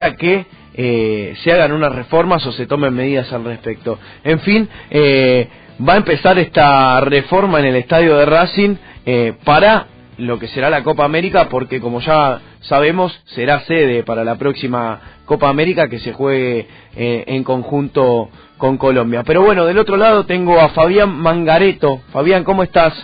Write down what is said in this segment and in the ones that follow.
que eh, se hagan unas reformas o se tomen medidas al respecto. En fin, eh, va a empezar esta reforma en el estadio de Racing eh, para lo que será la Copa América, porque como ya sabemos, será sede para la próxima Copa América que se juegue en conjunto con Colombia. Pero bueno, del otro lado tengo a Fabián Mangareto. Fabián, ¿cómo estás?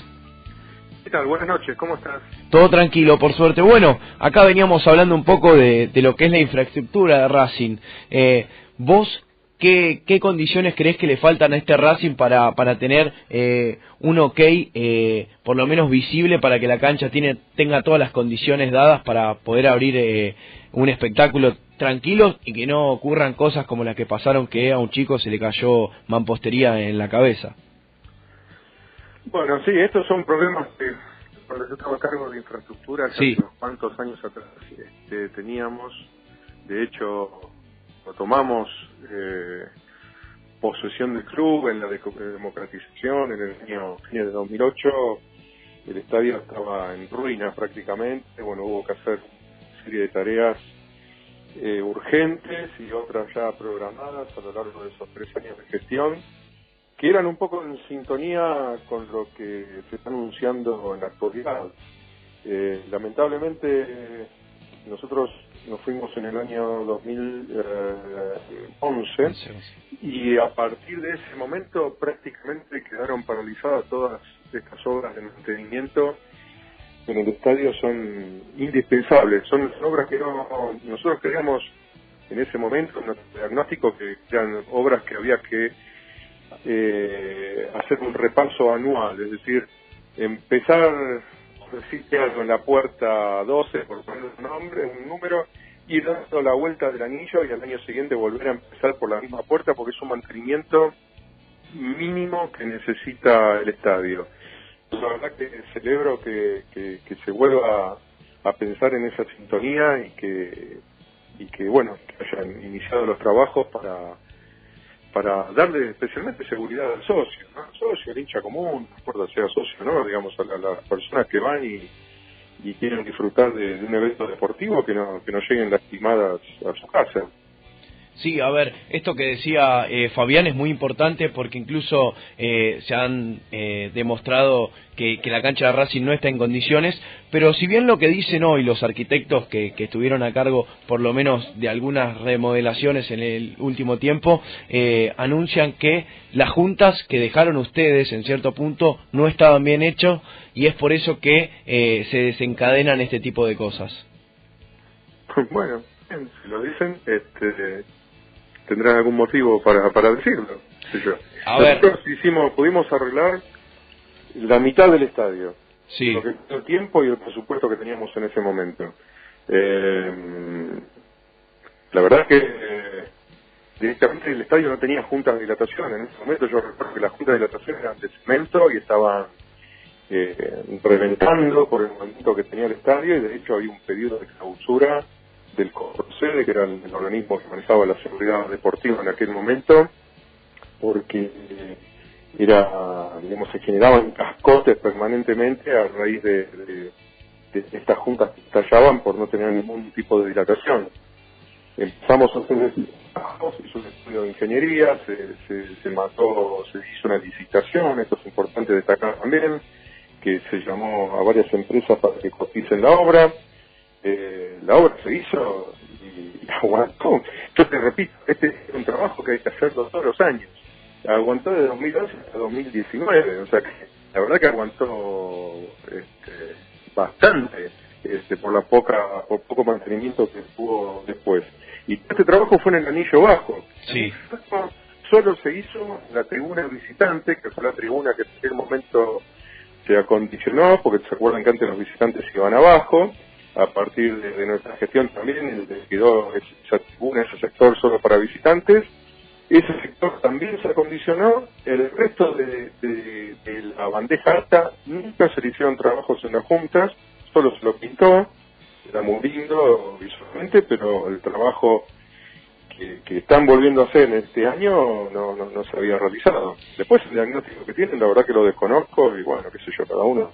¿Qué tal? Buenas noches, ¿cómo estás? Todo tranquilo, por suerte. Bueno, acá veníamos hablando un poco de, lo que es la infraestructura de Racing. Eh, ¿Vos qué, condiciones crees que le faltan a este Racing para, para tener eh, un ok, eh, por lo menos visible, para que la cancha tiene, tenga todas las condiciones dadas para poder abrir un espectáculo tranquilo y que no ocurran cosas como las que pasaron que a un chico se le cayó mampostería en la cabeza? Bueno, sí, estos son problemas que cuando yo estaba a cargo de infraestructura, hace unos cuantos años atrás. Este, teníamos, de hecho, lo tomamos eh, posesión del club en la democratización en el año de 2008, el estadio estaba en ruinas prácticamente, bueno, hubo que hacer una serie de tareas eh, urgentes y otras ya programadas a lo largo de esos tres años de gestión que eran un poco en sintonía con lo que se está anunciando en la actualidad. Eh, lamentablemente nosotros nos fuimos en el año 2011 y a partir de ese momento prácticamente quedaron paralizadas todas estas obras de mantenimiento en el estadio son indispensables, son obras que no, nosotros creíamos en ese momento, en nuestro diagnóstico, que eran obras que había que eh, hacer un repaso anual, es decir, empezar, decirte algo, en la puerta 12, por poner un nombre, un número, ir dando la vuelta del anillo y al año siguiente volver a empezar por la misma puerta porque es un mantenimiento mínimo que necesita el estadio. La verdad que celebro que, se vuelva a, a, pensar en esa sintonía y que, y que, bueno, que hayan iniciado los trabajos para para darle especialmente seguridad al socio, ¿no? al socio, al hincha común, no importa sea socio no, digamos, a, las personas que van y, y quieren disfrutar de, un evento deportivo que no, que no lleguen lastimadas a su casa. Sí, a ver, esto que decía eh, Fabián es muy importante porque incluso eh, se han eh, demostrado que, la cancha de Racing no está en condiciones, pero si bien lo que dicen hoy los arquitectos que, estuvieron a cargo por lo menos de algunas remodelaciones en el último tiempo, anuncian que las juntas que dejaron ustedes en cierto punto no estaban bien hechas y es por eso que se desencadenan este tipo de cosas. Bueno, si lo dicen, este, tendrán algún motivo para, para decirlo. Nosotros hicimos, pudimos arreglar la mitad del estadio. Sí. el tiempo y el presupuesto que teníamos en ese momento. Eh, la verdad es que eh, directamente el estadio no tenía juntas de dilatación. En ese momento yo recuerdo que las juntas de dilatación eran de cemento y estaban eh, reventando por el momento que tenía el estadio y de hecho había un pedido de clausura del CORSEDE, que era el, organismo que manejaba la seguridad deportiva en aquel momento, porque era, digamos, se generaban cascotes permanentemente a raíz de, estas juntas que estallaban por no tener ningún tipo de dilatación. Empezamos a hacer un estudio de ingeniería, se, se, mató, se hizo una licitación, esto es importante destacar también, que se llamó a varias empresas para que coticen la obra, eh, la obra se hizo y, aguantó. Yo te repito, este es un trabajo que hay que hacer todos los años. Aguantó de 2011 hasta 2019, o sea que la verdad que aguantó este, bastante este, por la poca por poco mantenimiento que tuvo después. Y este trabajo fue en el anillo bajo. Sí. Solo se hizo la tribuna visitante, que fue la tribuna que en aquel momento se acondicionó, porque se acuerdan que antes los visitantes iban abajo, a partir de, nuestra gestión también quedó esa tribuna, ese sector solo para visitantes. Ese sector también se acondicionó. El resto de, la bandeja alta nunca se le hicieron trabajos en las juntas, solo se lo pintó. Era muy lindo visualmente, pero el trabajo que, están volviendo a hacer en este año no, no, se había realizado. Después el diagnóstico que tienen, la verdad que lo desconozco y bueno, qué sé yo, cada uno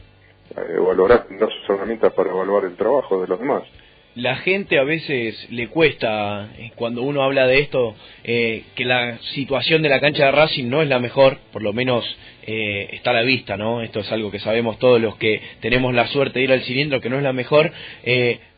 eh, valorar, sus herramientas para evaluar el trabajo de los demás. la gente a veces le cuesta, eh, cuando uno habla de esto, eh, que la situación de la cancha de Racing no es la mejor, por lo menos eh, está a la vista, ¿no? Esto es algo que sabemos todos los que tenemos la suerte de ir al cilindro, que no es la mejor.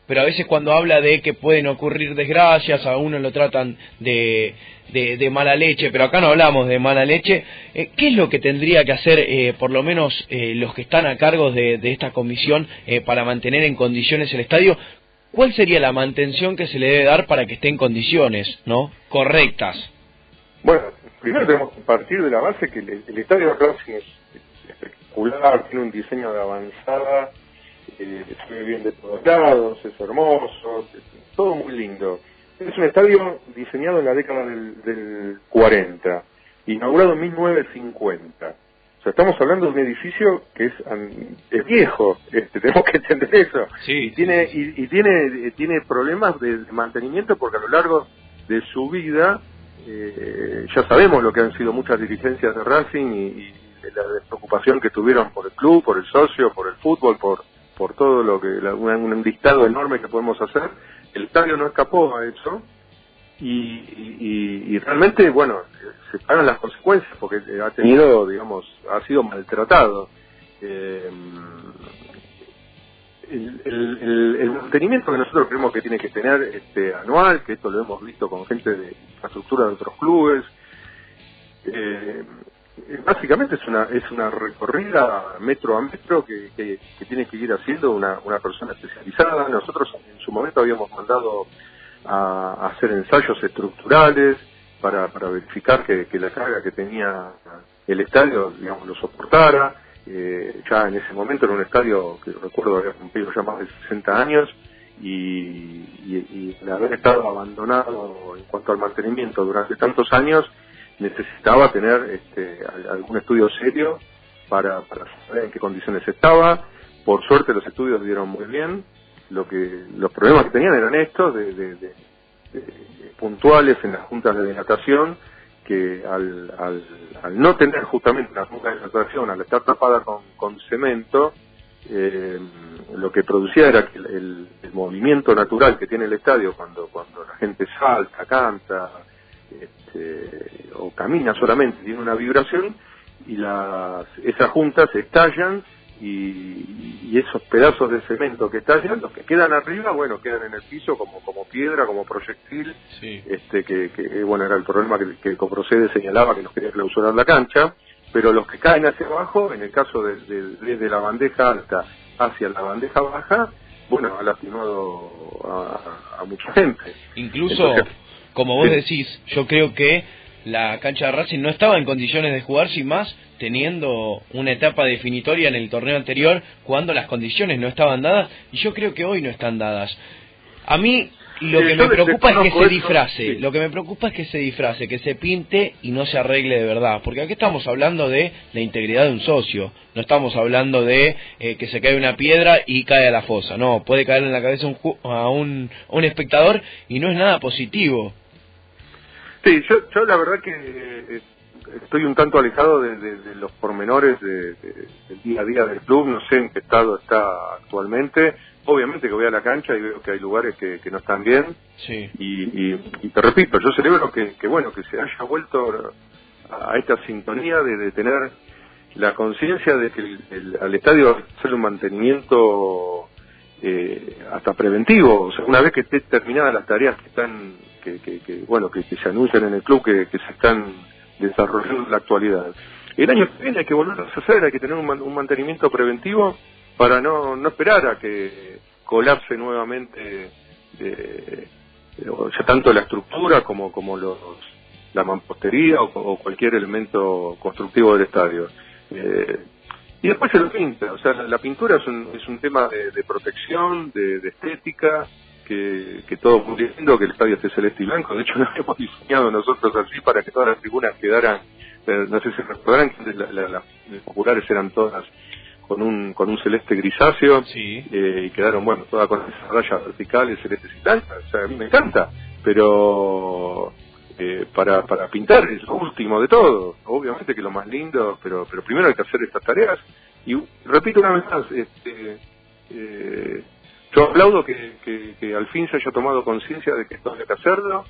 Pero a veces cuando habla de que pueden ocurrir desgracias, a uno lo tratan de, de, mala leche, pero acá no hablamos de mala leche. ¿Qué es lo que tendría que hacer, por lo menos los que están a cargo de, de esta comisión, para mantener en condiciones el estadio? ¿cuál sería la mantención que se le debe dar para que esté en condiciones no correctas? Bueno, primero tenemos que partir de la base que el, estadio de Racing es espectacular, tiene un diseño de avanzada, eh, se ve bien de todos lados, es hermoso, todo muy lindo. Es un estadio diseñado en la década del, del 40, inaugurado en 1950 estamos hablando de un edificio que es, es viejo, este, tenemos que entender eso. y tiene, y, tiene, tiene problemas de, mantenimiento porque a lo largo de su vida eh, ya sabemos lo que han sido muchas dirigencias de Racing y, la preocupación que tuvieron por el club, por el socio, por el fútbol, por, por todo lo que, un, un listado enorme que podemos hacer. El estadio no escapó a eso y, y, realmente, bueno, se pagan las consecuencias porque ha tenido, digamos, ha sido maltratado. Eh, el, mantenimiento que nosotros creemos que tiene que tener este anual, que esto lo hemos visto con gente de infraestructura de otros clubes, eh, básicamente es una es una recorrida metro a metro que, que, que tiene que ir haciendo una, una persona especializada. Nosotros en su momento habíamos mandado a, hacer ensayos estructurales para, para verificar que, la carga que tenía el estadio, digamos, lo soportara. Eh, ya en ese momento era un estadio que recuerdo había cumplido ya más de 60 años y, y, el haber estado abandonado en cuanto al mantenimiento durante tantos años necesitaba tener este, algún estudio serio para, para saber en qué condiciones estaba. Por suerte los estudios dieron muy bien lo que los problemas que tenían eran estos de, puntuales en las juntas de dilatación que al, al, no tener justamente una junta de dilatación al estar tapada con, cemento eh, lo que producía era que el, movimiento natural que tiene el estadio cuando cuando la gente salta canta este, o camina solamente tiene una vibración y las esas juntas estallan y, esos pedazos de cemento que está los que quedan arriba, bueno, quedan en el piso como, como piedra, como proyectil, este que, bueno, era el problema que, que Coprocede señalaba que nos quería clausurar la cancha, pero los que caen hacia abajo, en el caso de, desde la bandeja alta hacia la bandeja baja, bueno, ha lastimado a, mucha gente. Incluso, como vos decís, yo creo que la cancha de Racing no estaba en condiciones de jugar sin más teniendo una etapa definitoria en el torneo anterior cuando las condiciones no estaban dadas y yo creo que hoy no están dadas. A mí lo que me preocupa es que se disfrace, lo que me preocupa es que se disfrace, que se pinte y no se arregle de verdad, porque aquí estamos hablando de la integridad de un socio, no estamos hablando de eh, que se cae una piedra y cae a la fosa, no, puede caer en la cabeza un, a un, un espectador y no es nada positivo. Sí, yo, yo la verdad que eh, estoy un tanto alejado de, los pormenores del día a día del club, no sé en qué estado está actualmente. Obviamente que voy a la cancha y veo que hay lugares que, no están bien. Sí. Y, te repito, yo celebro que, que, bueno que se haya vuelto a esta sintonía de, tener la conciencia de que el, al estadio hacer un mantenimiento eh, hasta preventivo, o sea, una vez que esté terminadas las tareas que están que, que, bueno que, se anuncian en el club que, se están desarrollando en la actualidad. El año que viene hay que volver a hacer, hay que tener un, mantenimiento preventivo para no, no esperar a que colapse nuevamente eh, ya tanto la estructura como, como los, la mampostería o, cualquier elemento constructivo del estadio. Eh, y después se lo pinta, o sea, la, pintura es un, es un tema de, protección, de, estética, que, que todo muy lindo, que el estadio esté celeste y blanco. De hecho, lo hemos diseñado nosotros así para que todas las tribunas quedaran, eh, no sé si recordarán que las populares eran todas con un con un celeste grisáceo eh, y quedaron, bueno, todas con esas rayas verticales, celestes y blancas. O sea, a mí me encanta, pero eh, para, para pintar es lo último de todo. Obviamente que lo más lindo, pero, pero primero hay que hacer estas tareas. Y repito una vez más, este, eh, yo aplaudo que, que, al fin se haya tomado conciencia de que esto hay que hacerlo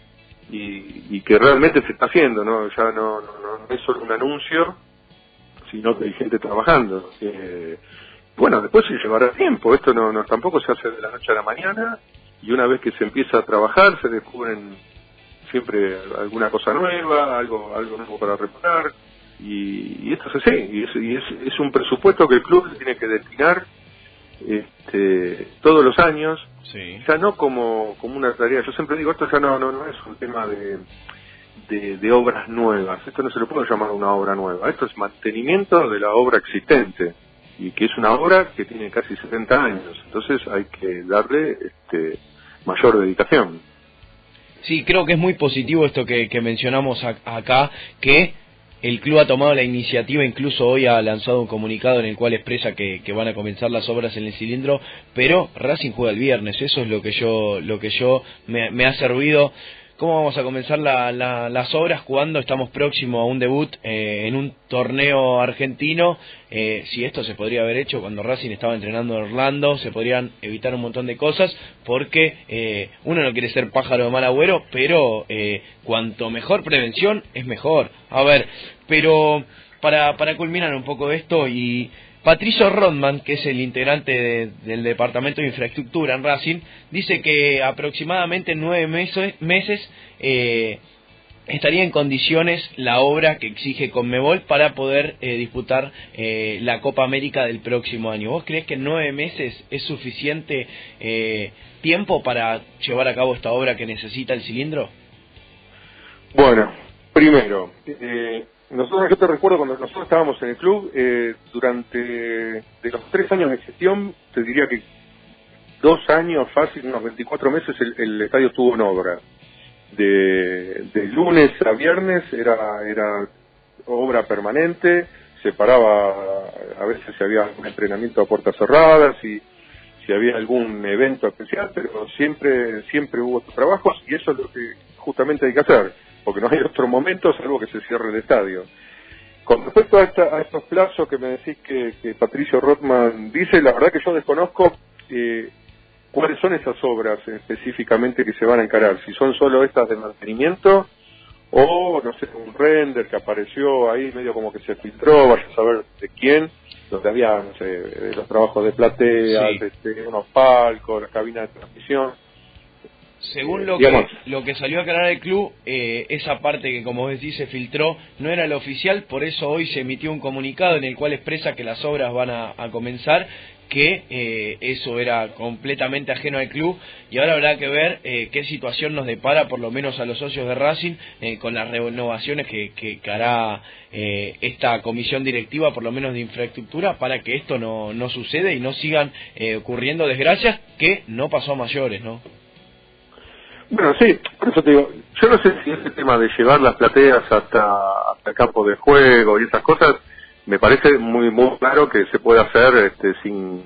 y, que realmente se está haciendo, ¿no? Ya no, no, es solo un anuncio, sino que hay gente trabajando. Eh, bueno, después se llevará tiempo, esto no, no tampoco se hace de la noche a la mañana y una vez que se empieza a trabajar se descubren siempre alguna cosa nueva, algo, algo nuevo para reparar y, esto es así, y, es, y es, es un presupuesto que el club tiene que destinar este, todos los años, ya no como, como una tarea. Yo siempre digo, esto ya no, no, no es un tema de, de, obras nuevas, esto no se le puede llamar una obra nueva, esto es mantenimiento de la obra existente. Y que es una obra que tiene casi 70 años, entonces hay que darle este, mayor dedicación. Sí, creo que es muy positivo esto que, que mencionamos acá, que el club ha tomado la iniciativa, incluso hoy ha lanzado un comunicado en el cual expresa que, van a comenzar las obras en el cilindro, pero Racing juega el viernes, eso es lo que yo, lo que yo me, me ha servido cómo vamos a comenzar las obras cuando estamos próximos a un debut eh, en un torneo argentino. Eh, si esto se podría haber hecho cuando Racing estaba entrenando en Orlando, se podrían evitar un montón de cosas porque eh, uno no quiere ser pájaro de mal agüero, pero cuanto mejor prevención es mejor. A ver, pero para, para culminar un poco esto y Patricio Rodman, que es el integrante del Departamento de Infraestructura en Racing, dice que aproximadamente en nueve meses, eh, estaría en condiciones la obra que exige Conmebol para poder eh, disputar eh, la Copa América del próximo año. ¿Vos crees que nueve meses es suficiente tiempo para llevar a cabo esta obra que necesita el cilindro? Bueno, primero, nosotros, yo te recuerdo cuando nosotros estábamos en el club, eh, durante de los tres años de gestión, te diría que dos años, fácil, unos 24 meses, el, estadio estuvo en obra. De, de, lunes a viernes era, era obra permanente, se paraba, a veces si había un entrenamiento a puertas cerradas y si había algún evento especial, pero siempre, siempre hubo trabajos y eso es lo que justamente hay que hacer porque no hay otro momento salvo que se cierre el estadio. Con respecto a, estos plazos que me decís que, Patricio Rothman dice, la verdad que yo desconozco eh, cuáles son esas obras específicamente que se van a encarar, si son solo estas de mantenimiento o, no sé, un render que apareció ahí medio como que se filtró, vaya a saber de quién, donde había, no sé, los trabajos de platea, este, unos palcos, la cabina de transmisión según lo que, lo que salió a aclarar el club, eh, esa parte que como vos decís se filtró no era la oficial, por eso hoy se emitió un comunicado en el cual expresa que las obras van a, comenzar, que eh, eso era completamente ajeno al club y ahora habrá que ver eh, qué situación nos depara por lo menos a los socios de Racing con las renovaciones que, que, hará esta comisión directiva por lo menos de infraestructura para que esto no, no suceda y no sigan ocurriendo desgracias que no pasó a mayores, ¿no? Bueno, sí, por eso te digo, yo no sé si ese tema de llevar las plateas hasta, hasta el campo de juego y esas cosas, me parece muy muy claro que se puede hacer este, sin,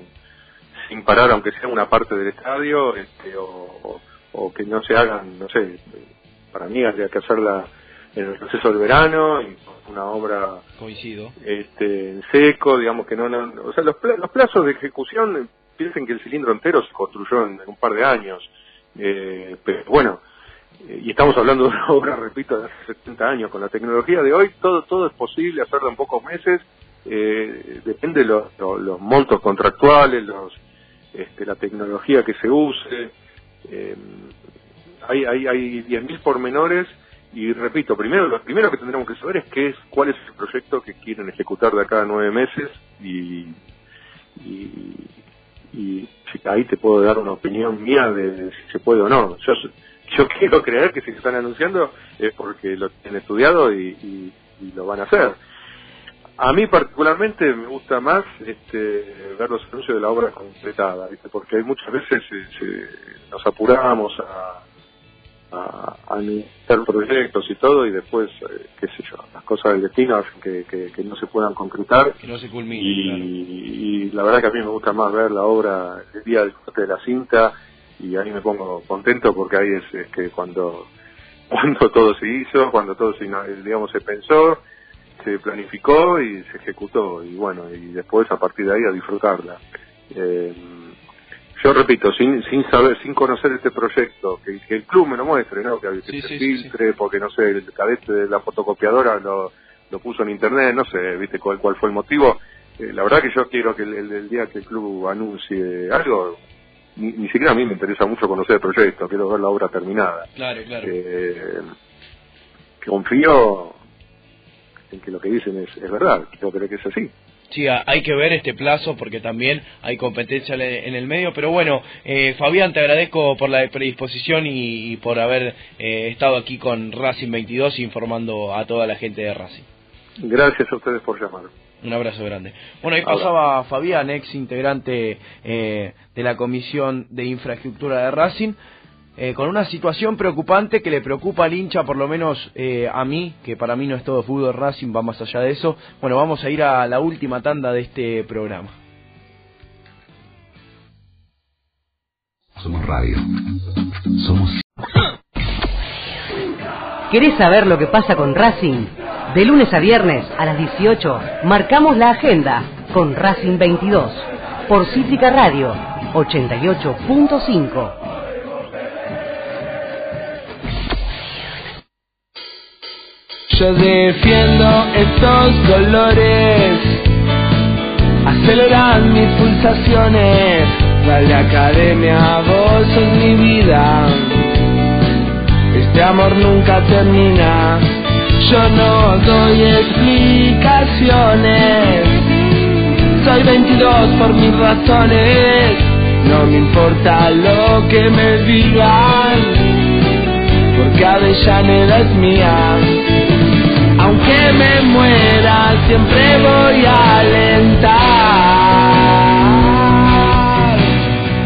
sin parar, aunque sea una parte del estadio, este, o, o, que no se hagan, no sé, para mí habría que hacerla en el proceso del verano y una obra coincido. este en seco digamos que no, no o sea los, los plazos de ejecución piensen que el cilindro entero se construyó en un par de años eh, pero bueno, eh, y estamos hablando de una obra, repito, de hace 70 años. Con la tecnología de hoy, todo todo es posible hacerlo en pocos meses. Eh, depende de los, los, montos contractuales, los, este, la tecnología que se use. Eh, hay hay, hay 10.000 pormenores y repito, primero lo primero que tendremos que saber es qué es cuál es el proyecto que quieren ejecutar de acá a nueve meses y, y, y ahí te puedo dar una opinión mía de, si se puede o no. Yo, yo quiero creer que si se están anunciando es porque lo tienen estudiado y, lo van a hacer. A mí particularmente me gusta más este, ver los anuncios de la obra completada, ¿viste? porque hay muchas veces nos apuramos a, a, a proyectos y todo y después, eh, qué sé yo, las cosas del destino hacen que, que, no se puedan concretar. Que no se culmine. Y, la verdad que a mí me gusta más ver la obra el día del corte de la cinta y ahí me pongo contento porque ahí es, que cuando cuando todo se hizo, cuando todo se, digamos se pensó, se planificó y se ejecutó y bueno, y después a partir de ahí a disfrutarla. Eh, yo repito, sin, sin saber, sin conocer este proyecto, que, el club me lo muestre, ¿no? Que, se filtre, porque no sé, el cadete de la fotocopiadora lo, lo puso en internet, no sé, viste cuál, cuál fue el motivo. Eh, la verdad que yo quiero que el, día que el club anuncie algo, ni, siquiera a mí me interesa mucho conocer el proyecto, quiero ver la obra terminada. Claro, claro. Eh, confío en que lo que dicen es, es verdad, creo que es así. Sí, hay que ver este plazo porque también hay competencia en el medio, pero bueno, eh, Fabián, te agradezco por la predisposición y, por haber eh, estado aquí con Racing 22 informando a toda la gente de Racing. Gracias a ustedes por llamar. Un abrazo grande. Bueno, ahí pasaba Fabián, ex integrante eh, de la Comisión de Infraestructura de Racing. Eh, con una situación preocupante que le preocupa al hincha, por lo menos eh, a mí, que para mí no es todo fútbol Racing, va más allá de eso. Bueno, vamos a ir a la última tanda de este programa. Somos radio. Somos... ¿Querés saber lo que pasa con Racing? De lunes a viernes a las 18 marcamos la agenda con Racing 22 por Cítrica Radio 88.5. Yo defiendo estos colores, aceleran mis pulsaciones. Dale academia, vos sos mi vida. Este amor nunca termina. Yo no doy explicaciones. Soy 22 por mis razones. No me importa lo que me digan, porque Avellaneda es mía aunque me muera, siempre voy a alentar.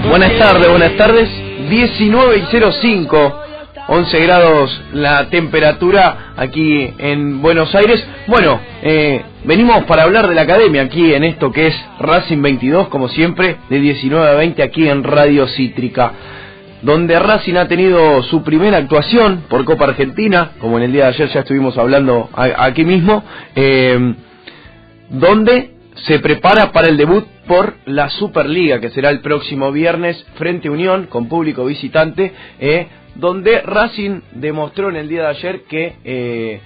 Buenas tardes, buenas tardes. 19 y 05, 11 grados la temperatura aquí en Buenos Aires. Bueno, eh, venimos para hablar de la academia aquí en esto que es Racing 22, como siempre, de 19 a 20 aquí en Radio Cítrica donde Racing ha tenido su primera actuación por Copa Argentina, como en el día de ayer ya estuvimos hablando aquí mismo, eh, donde se prepara para el debut por la Superliga, que será el próximo viernes frente a Unión, con público visitante, eh, donde Racing demostró en el día de ayer que eh,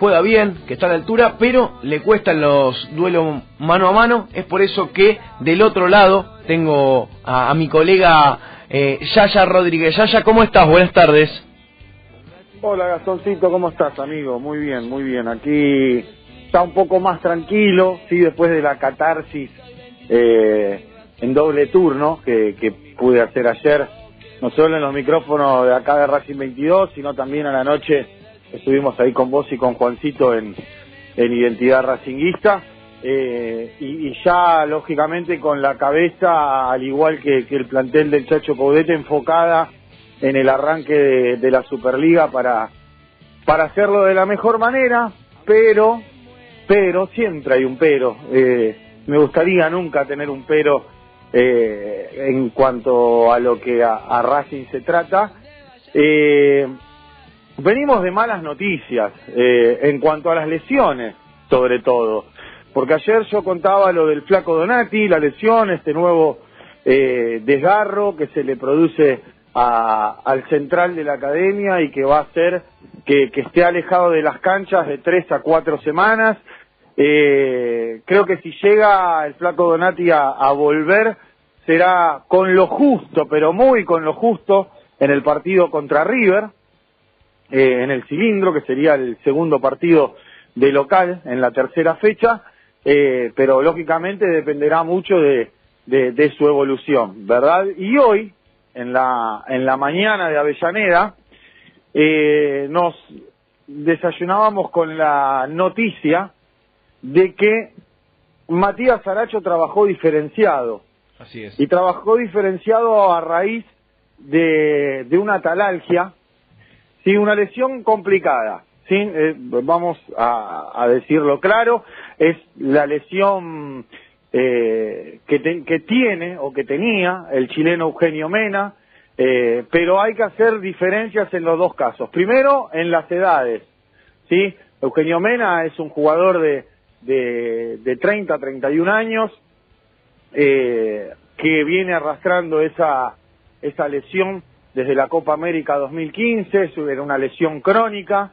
juega bien, que está a la altura, pero le cuestan los duelos mano a mano. Es por eso que del otro lado tengo a mi colega eh, Yaya Rodríguez. Yaya, ¿cómo estás? Buenas tardes. Hola Gastoncito, ¿cómo estás, amigo? Muy bien, muy bien. Aquí está un poco más tranquilo, sí, después de la catarsis eh, en doble turno que, pude hacer ayer, no solo en los micrófonos de acá de Racing 22, sino también a la noche estuvimos ahí con vos y con Juancito en, en Identidad Racinguista. Eh, y, ya lógicamente con la cabeza, al igual que, el plantel del Chacho Caudete, enfocada en el arranque de, la Superliga para, para hacerlo de la mejor manera, pero, pero, siempre hay un pero. Eh, me gustaría nunca tener un pero eh, en cuanto a lo que a, Racing se trata. venimos de malas noticias en cuanto a las lesiones, sobre todo. Porque ayer yo contaba lo del flaco Donati, la lesión, este nuevo eh, desgarro que se le produce al central de la academia y que va a hacer que, esté alejado de las canchas de tres a cuatro semanas. Eh, creo que si llega el flaco Donati a, volver será con lo justo, pero muy con lo justo, en el partido contra River, eh, en el cilindro, que sería el segundo partido de local en la tercera fecha, eh, pero lógicamente dependerá mucho de, de, su evolución, ¿verdad? Y hoy, en la, en la mañana de Avellaneda, eh, nos desayunábamos con la noticia de que Matías Aracho trabajó diferenciado. Así es. Y trabajó diferenciado a raíz de, de una talalgia, sí, una lesión complicada. ¿Sí? Eh, vamos a, decirlo claro, es la lesión eh, que, tiene o que tenía el chileno Eugenio Mena, eh, pero hay que hacer diferencias en los dos casos. Primero, en las edades. ¿sí? Eugenio Mena es un jugador de, de, de 30, 31 años, que que viene arrastrando esa, esa lesión desde la Copa América 2015, era una lesión crónica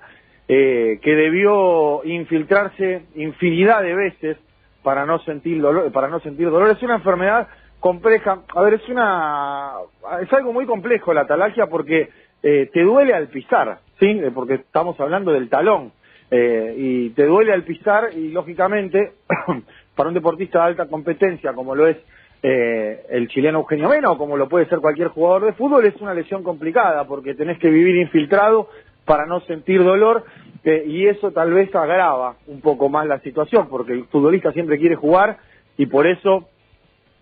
eh, que debió infiltrarse infinidad de veces para no sentir dolor, para no sentir dolor. Es una enfermedad compleja. A ver, es una es algo muy complejo la talalgia porque eh, te duele al pisar, ¿sí? Eh, porque estamos hablando del talón. Eh, y te duele al pisar y lógicamente para un deportista de alta competencia como lo es eh, el chileno Eugenio Mena o como lo puede ser cualquier jugador de fútbol es una lesión complicada porque tenés que vivir infiltrado para no sentir dolor eh, y eso tal vez agrava un poco más la situación porque el futbolista siempre quiere jugar y por eso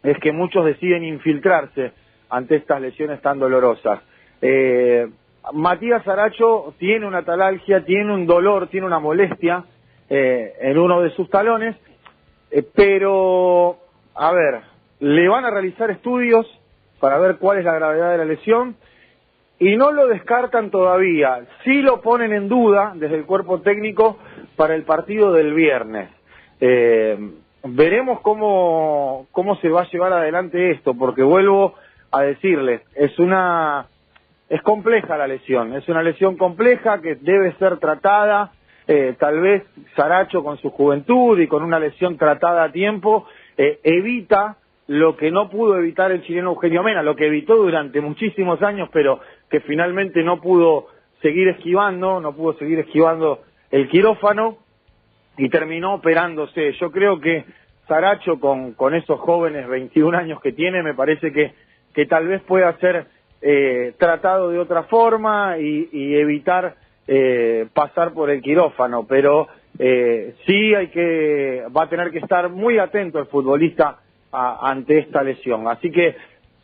es que muchos deciden infiltrarse ante estas lesiones tan dolorosas. Eh, Matías Aracho tiene una talalgia, tiene un dolor, tiene una molestia eh, en uno de sus talones, eh, pero, a ver, le van a realizar estudios para ver cuál es la gravedad de la lesión y no lo descartan todavía, sí lo ponen en duda desde el cuerpo técnico para el partido del viernes. Eh, veremos cómo, cómo se va a llevar adelante esto, porque vuelvo a decirles, es una es compleja la lesión, es una lesión compleja que debe ser tratada, eh, tal vez Saracho con su juventud y con una lesión tratada a tiempo, eh, evita lo que no pudo evitar el chileno Eugenio Mena, lo que evitó durante muchísimos años, pero que finalmente no pudo seguir esquivando, no pudo seguir esquivando el quirófano y terminó operándose. Yo creo que Saracho con, con esos jóvenes 21 años que tiene, me parece que, que tal vez pueda ser eh, tratado de otra forma y, evitar eh, pasar por el quirófano, pero eh, sí hay que, va a tener que estar muy atento el futbolista ante esta lesión. Así que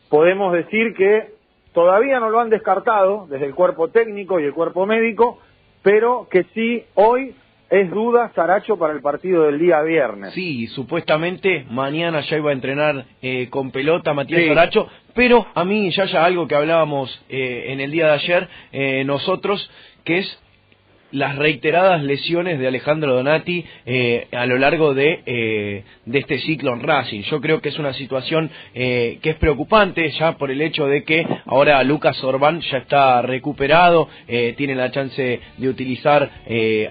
podemos decir que todavía no lo han descartado desde el cuerpo técnico y el cuerpo médico, pero que sí hoy es duda Saracho para el partido del día viernes. Sí, supuestamente mañana ya iba a entrenar eh, con pelota Matías Saracho, pero a mí ya ya algo que hablábamos eh, en el día de ayer eh, nosotros, que es las reiteradas lesiones de Alejandro Donati eh, a lo largo de, eh, de este ciclo en Racing. Yo creo que es una situación eh, que es preocupante ya por el hecho de que ahora Lucas Orbán ya está recuperado, tiene la chance de utilizar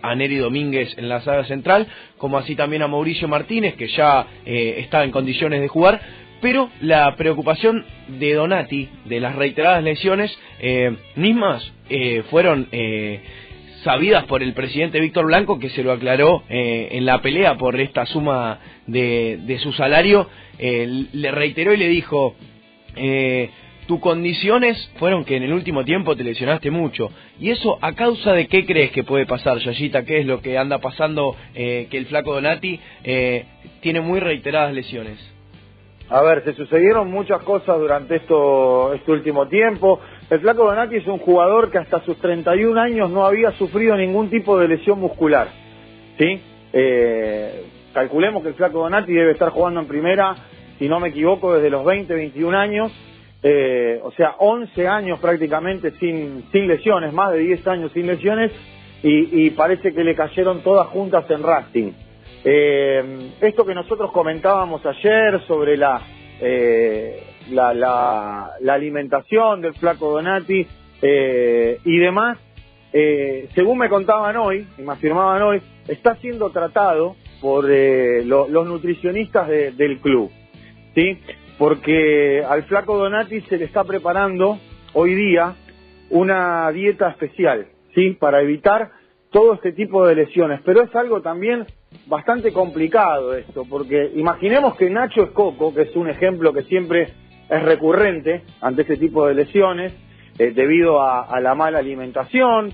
a Neri Domínguez en la saga central, como así también a Mauricio Martínez, que ya está en condiciones de jugar pero la preocupación de Donati, de las reiteradas lesiones, mismas fueron sabidas por el presidente Víctor Blanco, que se lo aclaró eh, en la pelea por esta suma de, de su salario, eh, le reiteró y le dijo, eh, tus condiciones fueron que en el último tiempo te lesionaste mucho. ¿Y eso a causa de qué crees que puede pasar, Yayita? ¿Qué es lo que anda pasando que el flaco Donati tiene muy reiteradas lesiones? A ver, se sucedieron muchas cosas durante esto, este último tiempo. El Flaco Donati es un jugador que hasta sus 31 años no había sufrido ningún tipo de lesión muscular. ¿Sí? Eh, calculemos que el Flaco Donati debe estar jugando en primera, si no me equivoco, desde los 20, 21 años. Eh, o sea, 11 años prácticamente sin, sin lesiones, más de 10 años sin lesiones, y, parece que le cayeron todas juntas en Racing. Eh, esto que nosotros comentábamos ayer sobre la, la, la, alimentación del flaco Donati eh, y demás, eh, según me contaban hoy, y me afirmaban hoy, está siendo tratado por eh, los nutricionistas del club, ¿sí? Porque al flaco Donati se le está preparando hoy día una dieta especial, ¿sí? Para evitar todo este tipo de lesiones, pero es algo también bastante complicado esto, porque imaginemos que Nacho Escoco, que es un ejemplo que siempre es recurrente ante este tipo de lesiones eh, debido a, la mala alimentación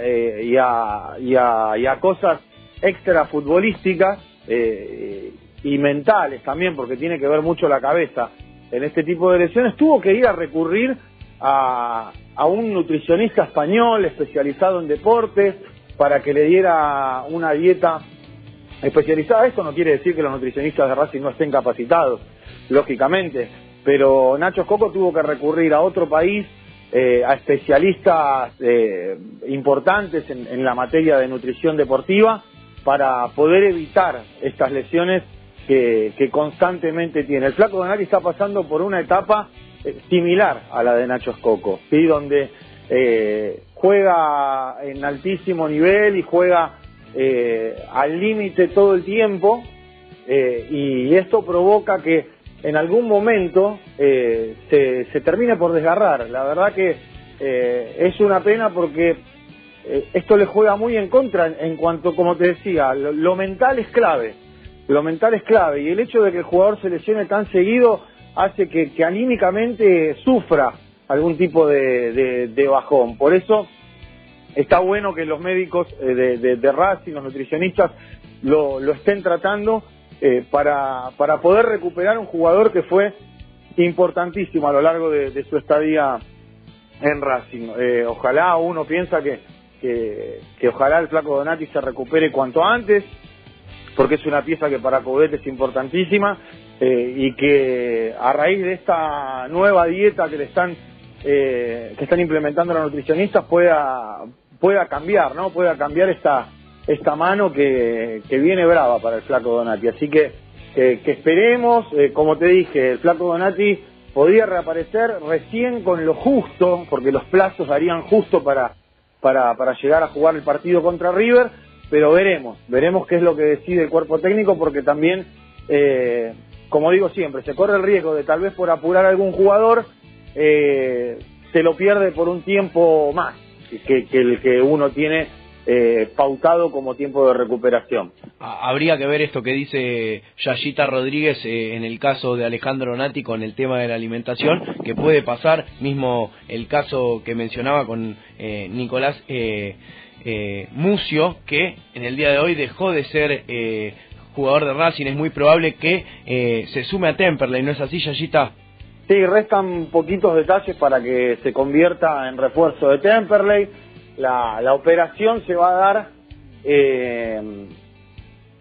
eh, y, a, y, a, cosas extra futbolísticas eh, y mentales también, porque tiene que ver mucho la cabeza en este tipo de lesiones, tuvo que ir a recurrir a, a un nutricionista español especializado en deportes para que le diera una dieta especializada. Esto no quiere decir que los nutricionistas de Racing no estén capacitados, lógicamente, pero Nacho Coco tuvo que recurrir a otro país, eh, a especialistas eh, importantes en, la materia de nutrición deportiva, para poder evitar estas lesiones que, que constantemente tiene. El Flaco Donati está pasando por una etapa eh, similar a la de Nacho Escoco, ¿sí? donde eh, juega en altísimo nivel y juega eh, al límite todo el tiempo eh, y esto provoca que en algún momento eh, se, se termine por desgarrar. La verdad que eh, es una pena porque eh, esto le juega muy en contra en, cuanto, como te decía, lo, mental es clave. Lo mental es clave y el hecho de que el jugador se lesione tan seguido hace que, que anímicamente sufra algún tipo de bajón. Por eso está bueno que los médicos eh, de, de, de Racing, los nutricionistas, lo, lo estén tratando eh, para, para poder recuperar un jugador que fue importantísimo a lo largo de, de su estadía en Racing. Eh, ojalá uno piensa que, que, ojalá el flaco Donati se recupere cuanto antes, porque es una pieza que para Coudet es importantísima eh, y que a raíz de esta nueva dieta que le están eh, que están implementando los nutricionistas pueda pueda cambiar, ¿no? Pueda cambiar esta esta mano que, que viene brava para el flaco Donati. Así que que, esperemos, eh, como te dije, el flaco Donati podría reaparecer recién con lo justo, porque los plazos darían justo para para, para llegar a jugar el partido contra River, pero veremos, veremos qué es lo que decide el cuerpo técnico, porque también, eh, como digo siempre, se corre el riesgo de tal vez por apurar a algún jugador, eh, se lo pierde por un tiempo más que, que el que uno tiene eh, pautado como tiempo de recuperación. Ha- Habría que ver esto que dice Yayita Rodríguez eh, en el caso de Alejandro Nati con el tema de la alimentación, que puede pasar, mismo el caso que mencionaba con eh, Nicolás eh, eh, Mucio, que en el día de hoy dejó de ser eh, jugador de Racing, es muy probable que eh, se sume a Temperley, ¿no es así, Yayita? Sí, restan poquitos detalles para que se convierta en refuerzo de Temperley. La, la operación se va a dar eh,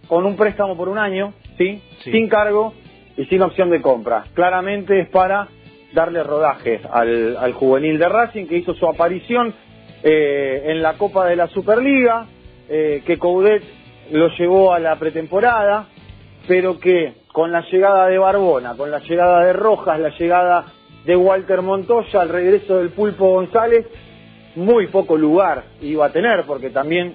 con un préstamo por un año, ¿sí? Sí. Sin cargo y sin opción de compra. Claramente es para darle rodaje al, al juvenil de Racing que hizo su aparición eh, en la Copa de la Superliga, eh, que Coudet lo llevó a la pretemporada, pero que con la llegada de Barbona, con la llegada de Rojas, la llegada de Walter Montoya, el regreso del Pulpo González, muy poco lugar iba a tener, porque también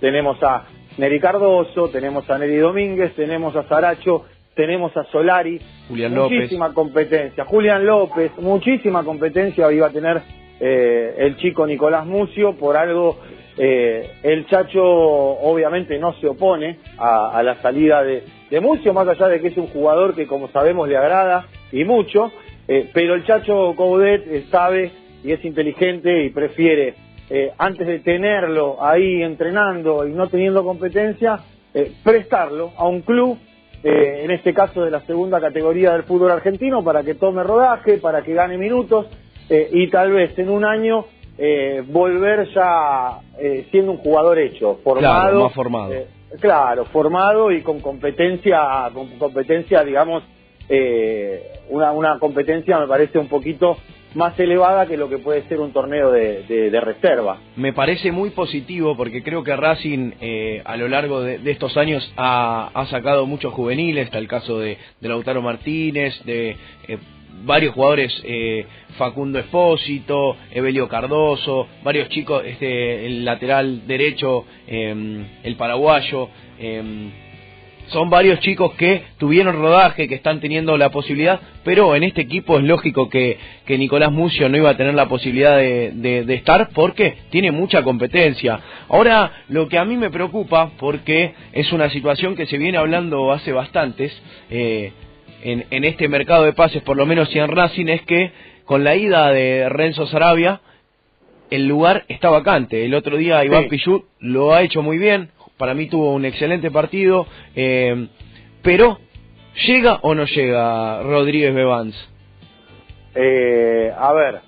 tenemos a Neri Cardoso, tenemos a Neri Domínguez, tenemos a Saracho, tenemos a Solari, Julián López. muchísima competencia, Julián López, muchísima competencia iba a tener eh, el chico Nicolás Mucio, por algo eh, el Chacho obviamente no se opone a, a la salida de, de Mucio, más allá de que es un jugador que como sabemos le agrada y mucho, eh, pero el Chacho Coudet eh, sabe y es inteligente y prefiere, eh, antes de tenerlo ahí entrenando y no teniendo competencia, eh, prestarlo a un club, eh, en este caso de la segunda categoría del fútbol argentino, para que tome rodaje, para que gane minutos eh, y tal vez en un año eh, volver ya eh, siendo un jugador hecho, formado. Claro, más formado. claro, formado y con competencia, con competencia, digamos, eh, una, una competencia me parece un poquito más elevada que lo que puede ser un torneo de, de- reserva. me parece muy positivo porque creo que Racing eh, a lo largo de, estos años ha, sacado muchos juveniles, está el caso de, Lautaro Martínez, de eh, varios jugadores, eh, Facundo Espósito, Evelio Cardoso, varios chicos, este, el lateral derecho, eh, el paraguayo. Son varios chicos que tuvieron rodaje, que están teniendo la posibilidad, pero en este equipo es lógico que, que Nicolás Mucio no iba a tener la posibilidad de, de- de estar porque tiene mucha competencia. Ahora, lo que a mí me preocupa, porque es una situación que se viene hablando hace bastantes, eh, en, en este mercado de pases, por lo menos y en Racing, es que con la ida de Renzo Sarabia, el lugar está vacante. El otro día Iván Sí. Pichut lo ha hecho muy bien, para mí tuvo un excelente partido, eh, pero ¿llega o no llega Rodríguez Bevans? Eh, a ver,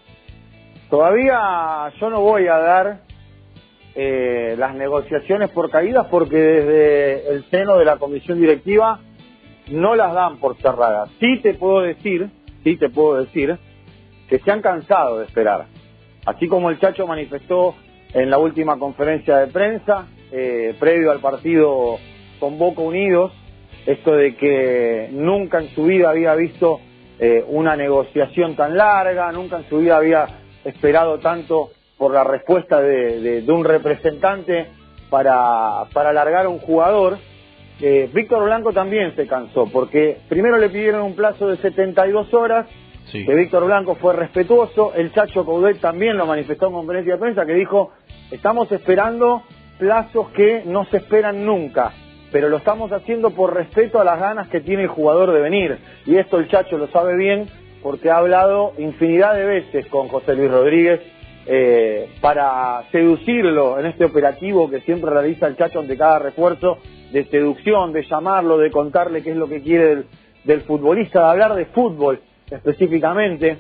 todavía yo no voy a dar eh, las negociaciones por caídas porque desde el seno de la comisión directiva no las dan por cerradas. Sí te puedo decir, sí te puedo decir que se han cansado de esperar. Así como el Chacho manifestó en la última conferencia de prensa, eh, previo al partido con Boca Unidos, esto de que nunca en su vida había visto eh, una negociación tan larga, nunca en su vida había esperado tanto por la respuesta de, de, un representante para, para alargar a un jugador. Eh, Víctor Blanco también se cansó, porque primero le pidieron un plazo de 72 horas, que Víctor Blanco fue respetuoso, el Chacho Coudet también lo manifestó en conferencia de prensa, que dijo, estamos esperando plazos que no se esperan nunca, pero lo estamos haciendo por respeto a las ganas que tiene el jugador de venir. Y esto el Chacho lo sabe bien porque ha hablado infinidad de veces con José Luis Rodríguez eh, para seducirlo en este operativo que siempre realiza el Chacho ante cada refuerzo, de seducción, de llamarlo, de contarle qué es lo que quiere del, futbolista, de hablar de fútbol específicamente.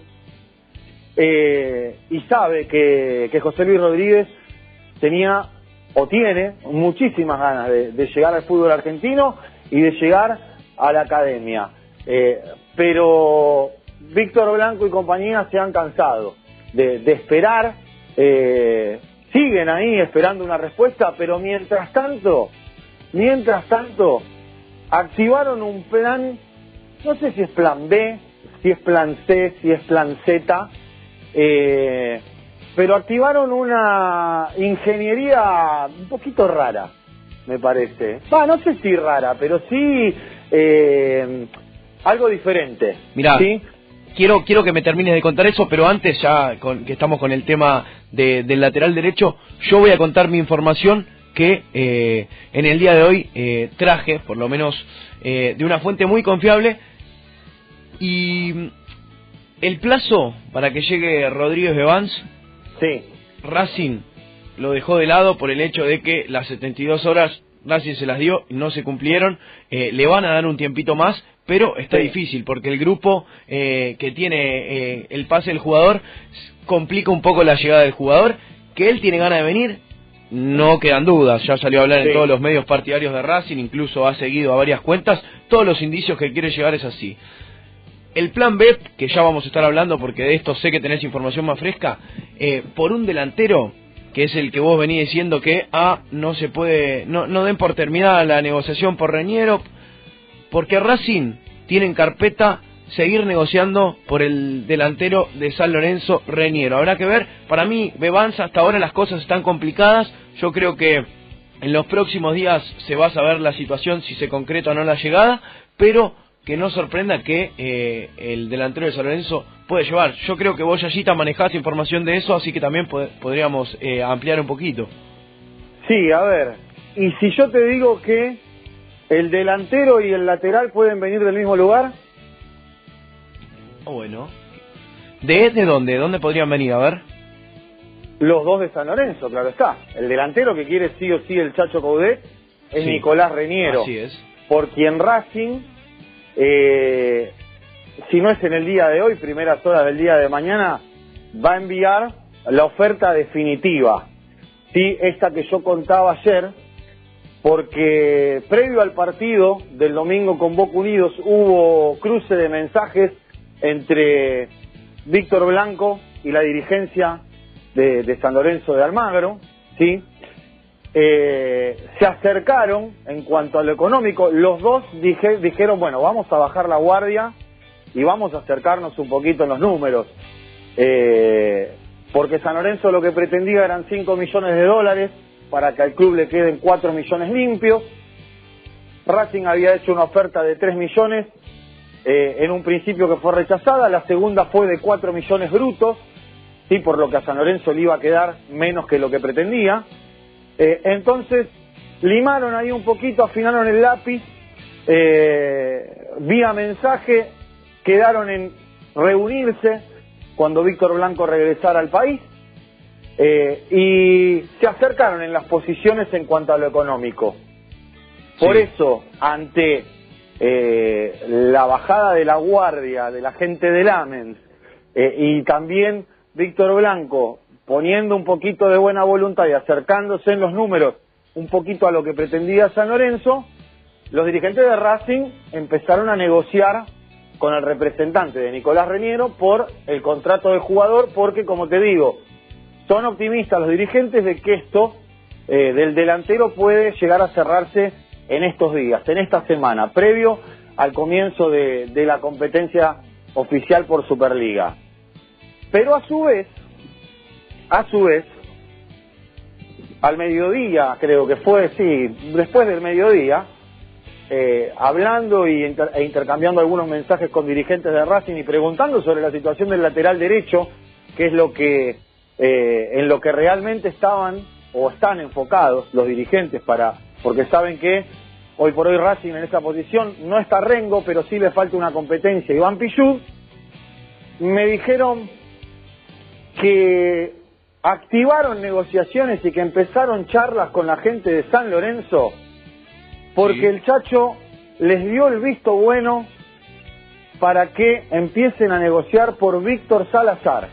Eh, y sabe que, que José Luis Rodríguez tenía o tiene muchísimas ganas de, llegar al fútbol argentino y de llegar a la academia. Eh, pero Víctor Blanco y compañía se han cansado de, esperar, eh, siguen ahí esperando una respuesta, pero mientras tanto, mientras tanto, activaron un plan, no sé si es plan B, si es plan C, si es plan Z, eh, pero activaron una ingeniería un poquito rara, me parece. Va, no sé si rara, pero sí eh, algo diferente. Mira, quiero quiero que me termines de contar eso, pero antes ya que estamos con el tema del lateral derecho, yo voy a contar mi información que eh, en el día de hoy eh, traje, por lo menos de una fuente muy confiable, y el plazo para que llegue Rodríguez Evans Sí. Racing lo dejó de lado por el hecho de que las 72 horas Racing se las dio y no se cumplieron. Eh, le van a dar un tiempito más, pero está difícil porque el grupo eh, que tiene eh, el pase del jugador complica un poco la llegada del jugador. Que él tiene ganas de venir, no quedan dudas. Ya salió a hablar en todos los medios partidarios de Racing, incluso ha seguido a varias cuentas. Todos los indicios que quiere llegar es así. El plan B, que ya vamos a estar hablando porque de esto sé que tenés información más fresca, eh, por un delantero, que es el que vos venís diciendo que ah, no se puede, no, no den por terminada la negociación por Reñero, porque Racing tiene en carpeta seguir negociando por el delantero de San Lorenzo Reñero. Habrá que ver, para mí, Bebanza, hasta ahora las cosas están complicadas, yo creo que en los próximos días se va a saber la situación, si se concreta o no la llegada, pero que no sorprenda que eh, el delantero de San Lorenzo puede llevar. Yo creo que vos, Yayita, manejás información de eso, así que también podríamos eh, ampliar un poquito. Sí, a ver, y si yo te digo que el delantero y el lateral pueden venir del mismo lugar. Oh, bueno. ¿De, ¿De dónde? ¿De dónde podrían venir? A ver. Los dos de San Lorenzo, claro está. El delantero que quiere sí o sí el Chacho Coudet es Nicolás Reñero. Así es. Por quien Racing eh, si no es en el día de hoy, primeras horas del día de mañana, va a enviar la oferta definitiva. Sí, esta que yo contaba ayer, porque previo al partido del domingo con Boca Unidos hubo cruce de mensajes entre Víctor Blanco y la dirigencia de, San Lorenzo de Almagro, ¿sí? Eh, se acercaron en cuanto a lo económico, los dos dijeron, bueno, vamos a bajar la guardia y vamos a acercarnos un poquito en los números, eh, porque San Lorenzo lo que pretendía eran 5 millones de dólares para que al club le queden 4 millones limpios, Racing había hecho una oferta de 3 millones eh, en un principio que fue rechazada, la segunda fue de 4 millones brutos, sí, por lo que a San Lorenzo le iba a quedar menos que lo que pretendía, eh, entonces, limaron ahí un poquito, afinaron el lápiz, eh, vía mensaje, quedaron en reunirse cuando Víctor Blanco regresara al país eh, y se acercaron en las posiciones en cuanto a lo económico. Por eso, ante la bajada de la guardia de la gente del AMENS y también Víctor Blanco poniendo un poquito de buena voluntad y acercándose en los números un poquito a lo que pretendía San Lorenzo, los dirigentes de Racing empezaron a negociar con el representante de Nicolás Reñero por el contrato de jugador, porque como te digo, son optimistas los dirigentes de que esto eh, del delantero puede llegar a cerrarse en estos días, en esta semana, previo al comienzo de, de la competencia oficial por Superliga. Pero a su vez, a su vez, al mediodía, creo que fue, sí, después del mediodía, eh, hablando y e intercambiando algunos mensajes con dirigentes de Racing y preguntando sobre la situación del lateral derecho, que es lo que eh, en lo que realmente estaban o están enfocados los dirigentes para porque saben que hoy por hoy Racing en esa posición no está Rengo, pero sí le falta una competencia. Iván Pichud me dijeron que activaron negociaciones y que empezaron charlas con la gente de San Lorenzo porque Sí. el Chacho les dio el visto bueno para que empiecen a negociar por Víctor Salazar,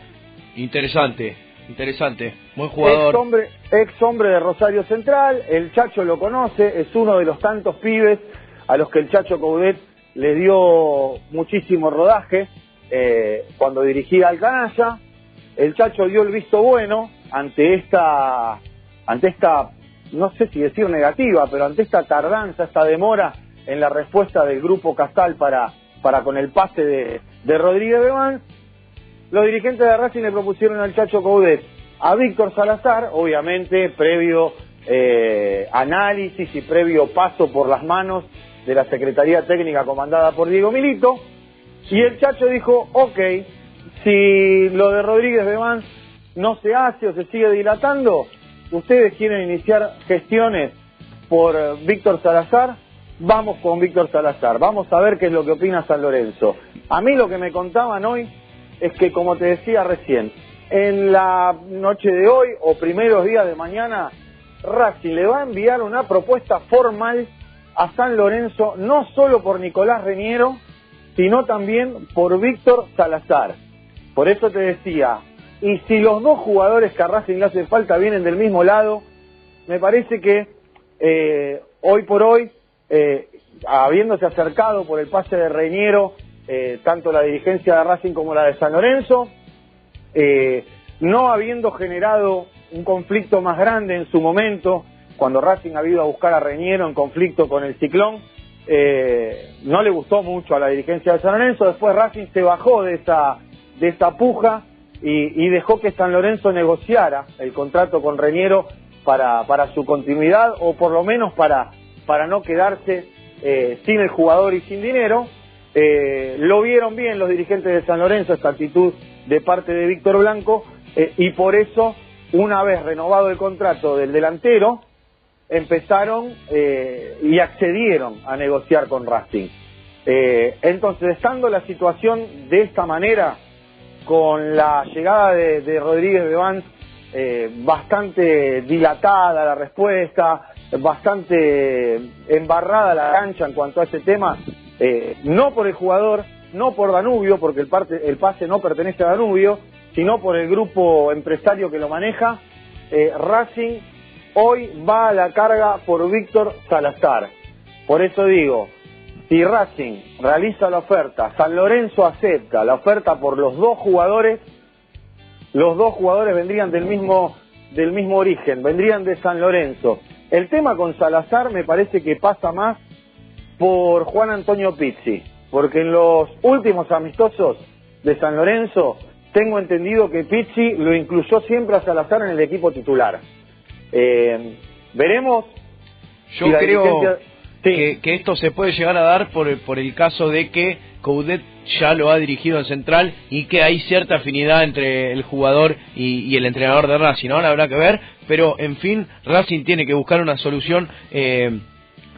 Interesante, interesante. Buen ex jugador. hombre, ex hombre de Rosario Central, el Chacho lo conoce, es uno de los tantos pibes a los que el Chacho Coudet le dio muchísimo rodaje eh, cuando dirigía al Canalla. El Chacho dio el visto bueno ante esta, ante esta, no sé si decir negativa, pero ante esta tardanza, esta demora en la respuesta del grupo Castal para, para con el pase de, de Rodríguez Bebán. Los dirigentes de Racing le propusieron al Chacho Coudet a Víctor Salazar, obviamente previo eh, análisis y previo paso por las manos de la Secretaría Técnica comandada por Diego Milito, y el Chacho dijo, ok, si lo de Rodríguez Bebán no se hace o se sigue dilatando, ustedes quieren iniciar gestiones por Víctor Salazar, vamos con Víctor Salazar, vamos a ver qué es lo que opina San Lorenzo. A mí lo que me contaban hoy es que, como te decía recién, en la noche de hoy o primeros días de mañana, Racing le va a enviar una propuesta formal a San Lorenzo, no solo por Nicolás Reñero, sino también por Víctor Salazar. Por eso te decía, y si los dos jugadores que a Racing le hacen falta vienen del mismo lado, me parece que eh, hoy por hoy, eh, habiéndose acercado por el pase de Reñero, eh, tanto la dirigencia de Racing como la de San Lorenzo, eh, no habiendo generado un conflicto más grande en su momento, cuando Racing ha ido a buscar a Reñero en conflicto con el Ciclón, eh, no le gustó mucho a la dirigencia de San Lorenzo, después Racing se bajó de esa, de esa puja y, dejó que San Lorenzo negociara el contrato con Reñero para, para su continuidad o por lo menos para, para no quedarse eh, sin el jugador y sin dinero. Eh, lo vieron bien los dirigentes de San Lorenzo, esta actitud de parte de Víctor Blanco, eh, y por eso, una vez renovado el contrato del delantero, empezaron eh, y accedieron a negociar con Racing. Eh, entonces, estando la situación de esta manera, con la llegada de, Rodríguez Bebán eh, bastante dilatada la respuesta, bastante embarrada la cancha en cuanto a ese tema, eh, no por el jugador, no por Danubio, porque el, parte, el pase no pertenece a Danubio, sino por el grupo empresario que lo maneja, eh, Racing hoy va a la carga por Víctor Salazar. Por eso digo, si Racing realiza la oferta, San Lorenzo acepta la oferta por los dos jugadores, los dos jugadores vendrían del mismo, del mismo origen, vendrían de San Lorenzo. El tema con Salazar me parece que pasa más por Juan Antonio Pizzi, porque en los últimos amistosos de San Lorenzo tengo entendido que Pizzi lo incluyó siempre a Salazar en el equipo titular. Eh, veremos. Yo si creo dirigencia- Que, que esto se puede llegar a dar por, por el caso de que Coudet ya lo ha dirigido en Central y que hay cierta afinidad entre el jugador y, y el entrenador de Racing. Ahora habrá que ver, pero en fin, Racing tiene que buscar una solución eh,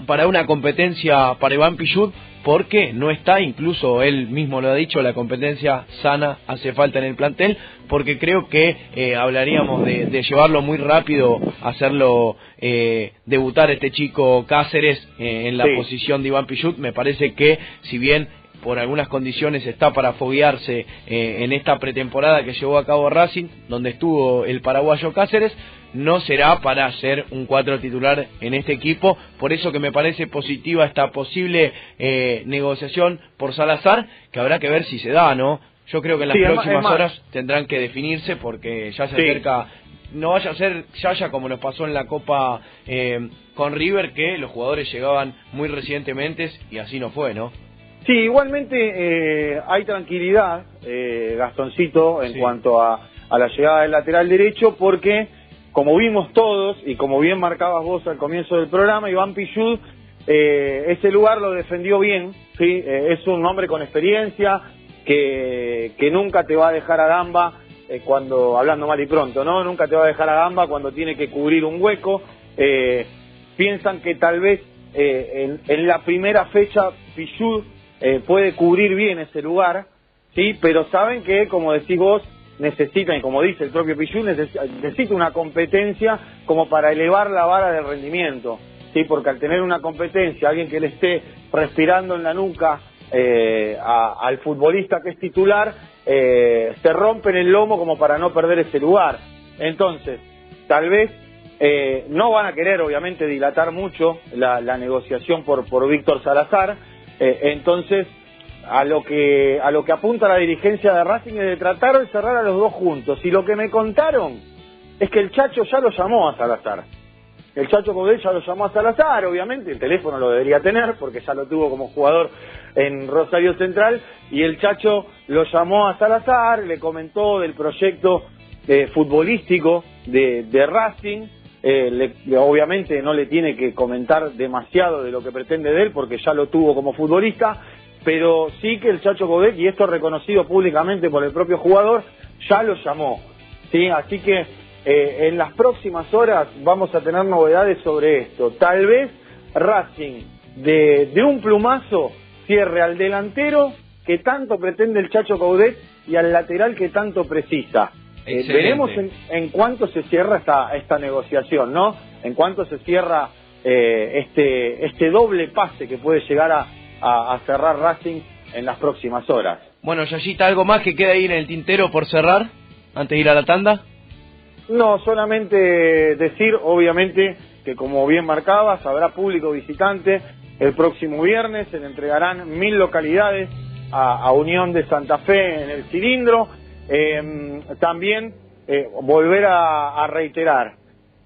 para una competencia para Iván Pichud porque no está, incluso él mismo lo ha dicho, la competencia sana hace falta en el plantel, porque creo que eh, hablaríamos de, de llevarlo muy rápido, hacerlo eh, debutar este chico Cáceres eh, en la Sí. posición de Iván Pichut, me parece que si bien por algunas condiciones está para foguearse eh, en esta pretemporada que llevó a cabo Racing, donde estuvo el paraguayo Cáceres, no será para ser un cuatro titular en este equipo, por eso que me parece positiva esta posible eh, negociación por Salazar, que habrá que ver si se da, ¿no? Yo creo que en las Sí, próximas horas tendrán que definirse porque ya se Sí. acerca no vaya a ser Yaya como nos pasó en la Copa eh, con River, que los jugadores llegaban muy recientemente y así no fue, ¿no? Sí, igualmente eh, hay tranquilidad, eh, Gastoncito, en cuanto a, a la llegada del lateral derecho, porque como vimos todos y como bien marcabas vos al comienzo del programa, Iván Pichud eh, ese lugar lo defendió bien, ¿sí? Eh, es un hombre con experiencia que, que nunca te va a dejar a gamba eh, cuando, hablando mal y pronto, ¿no? Nunca te va a dejar a gamba cuando tiene que cubrir un hueco. Eh, piensan que tal vez en, en, la primera fecha Pichud puede cubrir bien ese lugar, ¿sí? Pero saben que, como decís vos, necesitan, y como dice el propio Pichud, necesita una competencia como para elevar la vara del rendimiento. ¿sí? porque al tener una competencia, alguien que le esté respirando en la nuca eh, al futbolista que es titular, eh, se rompe en el lomo como para no perder ese lugar. Entonces, tal vez eh, no van a querer, obviamente, dilatar mucho la, negociación por, por Víctor Salazar, entonces a lo que a lo que apunta la dirigencia de Racing es de tratar de cerrar a los dos juntos. Y lo que me contaron es que el Chacho ya lo llamó a Salazar. El Chacho Codel ya lo llamó a Salazar, obviamente, el teléfono lo debería tener porque ya lo tuvo como jugador en Rosario Central y el Chacho lo llamó a Salazar, le comentó del proyecto eh, futbolístico de, Racing, eh, obviamente no le tiene que comentar demasiado de lo que pretende de él porque ya lo tuvo como futbolista, pero sí que el Chacho Codel, y esto reconocido públicamente por el propio jugador, ya lo llamó. ¿sí? Así que eh, en las próximas horas vamos a tener novedades sobre esto. Tal vez Racing de, un plumazo cierre al delantero que tanto pretende el Chacho Caudet y al lateral que tanto precisa. Eh, veremos en, cuánto se cierra esta, esta negociación, ¿no? En cuánto se cierra eh, este, este doble pase que puede llegar a, a, cerrar Racing en las próximas horas. Bueno, Yayita, ¿algo más que queda ahí en el tintero por cerrar antes de ir a la tanda? No, solamente decir, obviamente, que como bien marcabas, habrá público visitante. El próximo viernes se le entregarán mil localidades a, Unión de Santa Fe en el cilindro. Em, también eh, volver a, reiterar,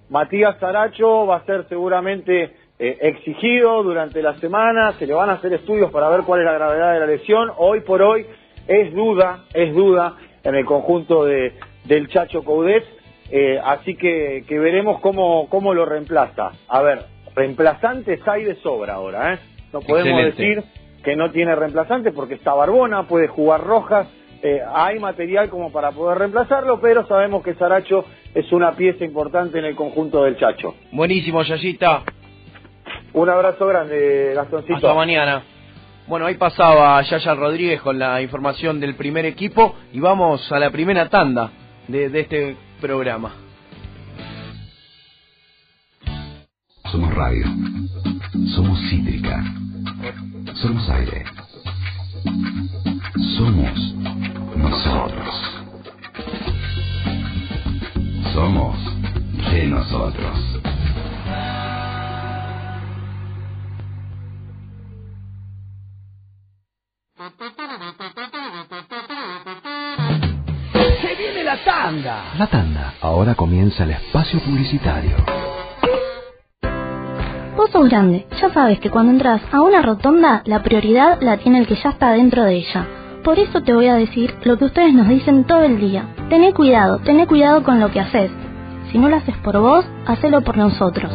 Matías Saracho va a ser seguramente eh, exigido durante la semana, se le van a hacer estudios para ver cuál es la gravedad de la lesión. Hoy por hoy es duda, es duda en el conjunto de, del Chacho Coudet eh, así que, que veremos cómo, cómo lo reemplaza. A ver, reemplazantes hay de sobra ahora, ¿eh? No podemos decir que no tiene reemplazantes porque está Barbona, puede jugar Rojas, eh, hay material como para poder reemplazarlo, pero sabemos que Saracho es una pieza importante en el conjunto del Chacho. Buenísimo, Yayita. Un abrazo grande, Gastoncito. Hasta mañana. Bueno, ahí pasaba Yaya Rodríguez con la información del primer equipo y vamos a la primera tanda de, de este programa. Somos radio. Somos cítrica. Somos aire. Nosotros. la tanda. La tanda. Ahora comienza el espacio publicitario. Vos sos grande, ya sabes que cuando entras a una rotonda, la prioridad la tiene el que ya está dentro de ella. Por eso te voy a decir lo que ustedes nos dicen todo el día. Tené cuidado, tené cuidado con lo que haces. Si no lo haces por vos, hacelo por nosotros.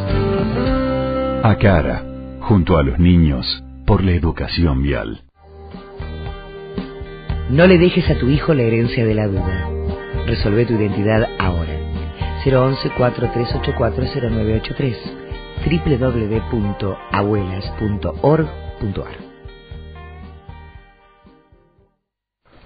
A cara, junto a los niños, por la educación vial. No le dejes a tu hijo la herencia de la duda. Resolve tu identidad ahora. 011-4384-0983 www.abuelas.org.ar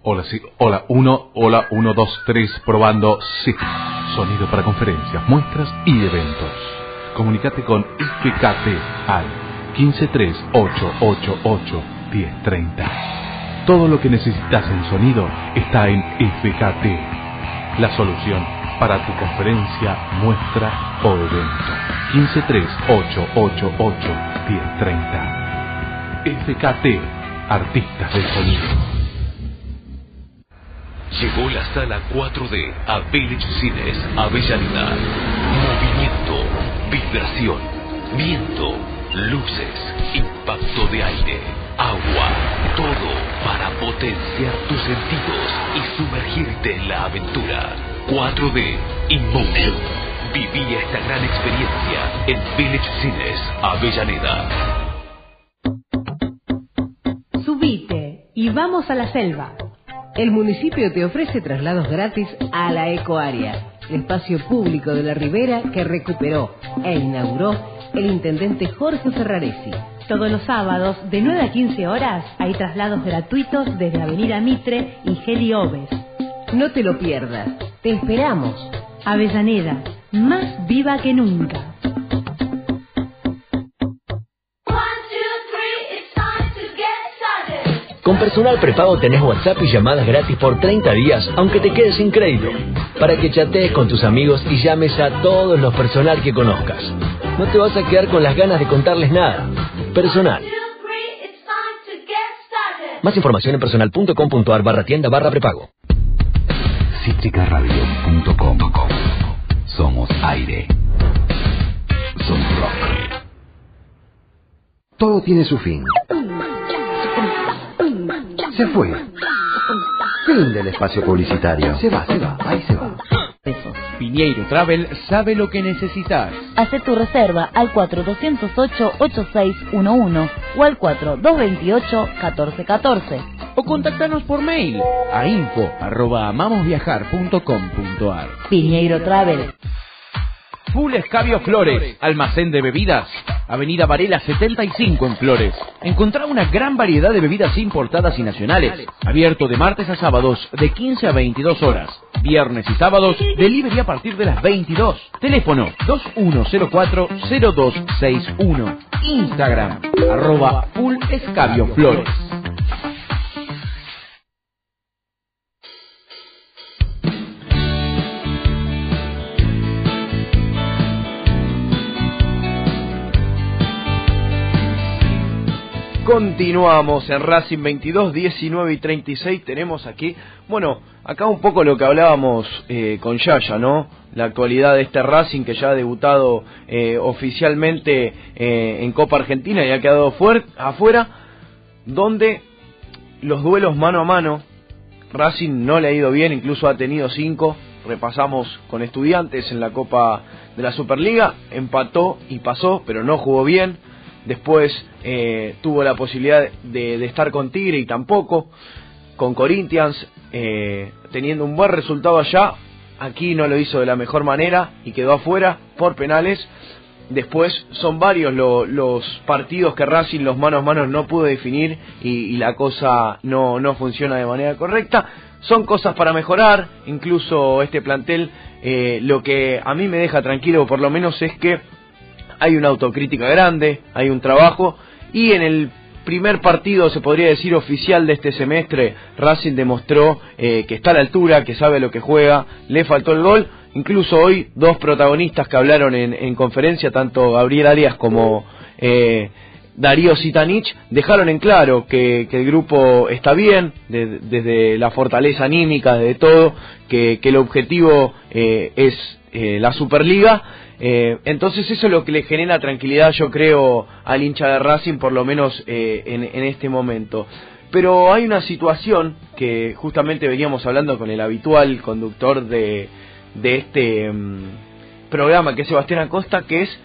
Hola, sí, hola, uno, hola, uno, dos, tres, probando, sí. Sonido para conferencias, muestras y eventos. Comunicate con FKT al 1538881030. Todo lo que necesitas en sonido está en FKT. La solución para tu conferencia, muestra o evento. 1538881030. FKT, Artistas del Sonido. Llegó la sala 4D a Village Cines Avellaneda. Movimiento, vibración, viento, luces, impacto de aire, agua, todo para potenciar tus sentidos y sumergirte en la aventura. 4D Emotion. Viví esta gran experiencia en Village Cines Avellaneda. Subite y vamos a la selva. El municipio te ofrece traslados gratis a la Ecoárea, el espacio público de la Ribera que recuperó e inauguró el intendente Jorge Ferraresi. Todos los sábados, de 9 a 15 horas, hay traslados gratuitos desde Avenida Mitre y Geli Oves. No te lo pierdas. Te esperamos. Avellaneda, más viva que nunca. Con personal prepago tenés WhatsApp y llamadas gratis por 30 días, aunque te quedes sin crédito, para que chatees con tus amigos y llames a todos los personal que conozcas. No te vas a quedar con las ganas de contarles nada. Personal. Más información en personal.com.ar barra tienda barra prepago. Cítricaradio.com Somos aire. Somos rock. Todo tiene su fin. Se fue. Fin del espacio publicitario. Se va, se va, ahí se va. Piñeiro Travel sabe lo que necesitas. Haz tu reserva al 4208-8611 o al 4228-1414. O contactanos por mail a info arroba amamosviajar.com.ar. Piñeiro Travel. Full Escabio Flores, almacén de bebidas. Avenida Varela 75 en Flores. Encontrá una gran variedad de bebidas importadas y nacionales. Abierto de martes a sábados de 15 a 22 horas. Viernes y sábados, delivery a partir de las 22. Teléfono 2104-0261. Instagram, arroba Full Escabio Flores. Continuamos en Racing 22, 19 y 36. Tenemos aquí, bueno, acá un poco lo que hablábamos eh, con Yaya, ¿no? La actualidad de este Racing que ya ha debutado eh, oficialmente eh, en Copa Argentina y ha quedado afuera, donde los duelos mano a mano, Racing no le ha ido bien, incluso ha tenido cinco. Repasamos con estudiantes en la Copa de la Superliga, empató y pasó, pero no jugó bien después eh, tuvo la posibilidad de, estar con Tigre y tampoco, con Corinthians, eh, teniendo un buen resultado allá, aquí no lo hizo de la mejor manera y quedó afuera por penales. Después son varios los partidos que Racing los manos a manos no pudo definir y, la cosa no, no funciona de manera correcta. Son cosas para mejorar, incluso este plantel eh, lo que a mí me deja tranquilo por lo menos es que hay una autocrítica grande, hay un trabajo y en el primer partido, se podría decir oficial de este semestre, Racing demostró eh, que está a la altura, que sabe lo que juega, le faltó el gol. Incluso hoy dos protagonistas que hablaron en, conferencia, tanto Gabriel Arias como eh, Darío Sitanich, dejaron en claro que, el grupo está bien, desde la fortaleza anímica, de todo, que, el objetivo eh, es la Superliga eh, entonces eso es lo que le genera tranquilidad, yo creo, al hincha de Racing, por lo menos eh, en, este momento. Pero hay una situación que justamente veníamos hablando con el habitual conductor de, de este mm, programa, que es Sebastián Acosta, que es